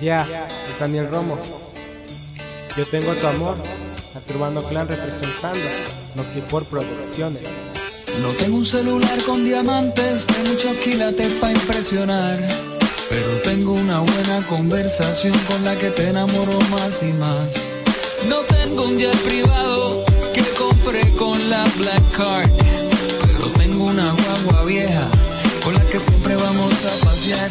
Ya, es Daniel Romo. Yo tengo tu amor, a tu Urbano Clan representando Noxipor Producciones. No tengo un celular con diamantes de muchos quilates para impresionar. Pero tengo una buena conversación con la que te enamoro más y más. No tengo un jet privado que compré con la Black Card. Pero tengo una guagua vieja con la que siempre vamos a pasear.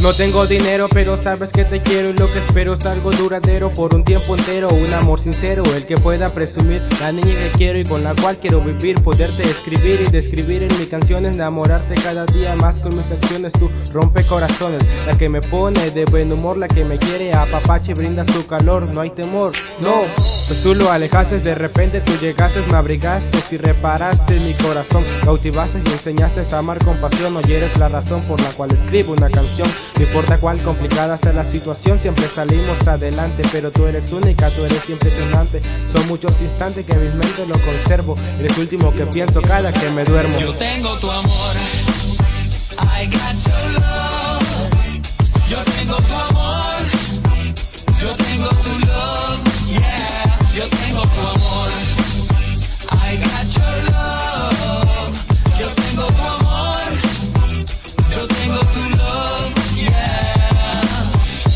No tengo dinero, pero sabes que te quiero y lo que espero es algo duradero por un tiempo entero. Un amor sincero, el que pueda presumir la niña que quiero y con la cual quiero vivir. Poderte escribir y describir en mis canciones, enamorarte cada día más con mis acciones. Tú rompe corazones, la que me pone de buen humor, la que me quiere a papache brinda su calor. No hay temor, no, pues tú lo alejaste, de repente tú llegaste, me abrigaste y reparaste mi corazón. Cautivaste y enseñaste a amar con pasión. Hoy eres la razón por la cual escribo una canción. No importa cuál complicada sea la situación, siempre salimos adelante. Pero tú eres única, tú eres impresionante. Son muchos instantes que en mi mente lo conservo. Eres último que pienso cada que me duermo. Yo tengo tu amor. Yo tengo tu amor. Yo tengo tu love. Yeah. Yo tengo tu amor. I got your love.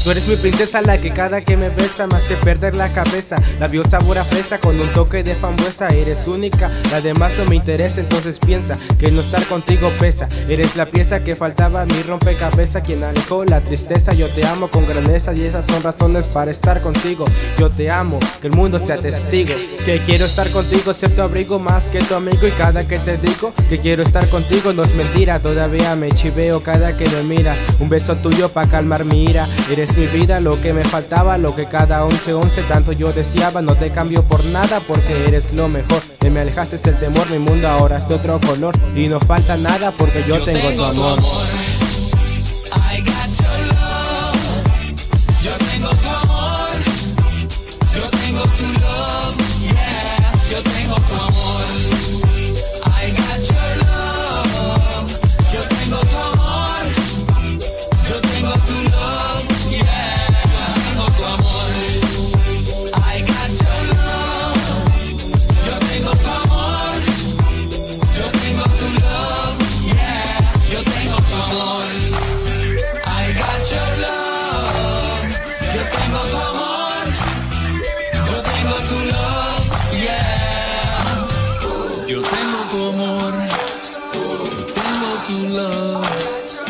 Tú eres mi princesa, la que cada que me besa me hace perder la cabeza. La vio sabor fresa con un toque de frambuesa. Eres única, la demás no me interesa, entonces piensa que no estar contigo pesa. Eres la pieza que faltaba a mi rompecabezas, quien alejó la tristeza. Yo te amo con grandeza y esas son razones para estar contigo. Yo te amo, que el mundo sea testigo. Que quiero esestar contigo, tu abrigo más que tu amigo. Y cada que te digo que quiero estar contigo, no es mentira. Todavía me chiveo cada que me miras. Un beso tuyo para calmar mi ira. Eres mi vida, lo que me faltaba, lo que cada once once tanto yo deseaba. No te cambio por nada porque eres lo mejor. De me alejaste el temor, mi mundo ahora es de otro color. Y no falta nada porque yo, tengo, tu amor. to love.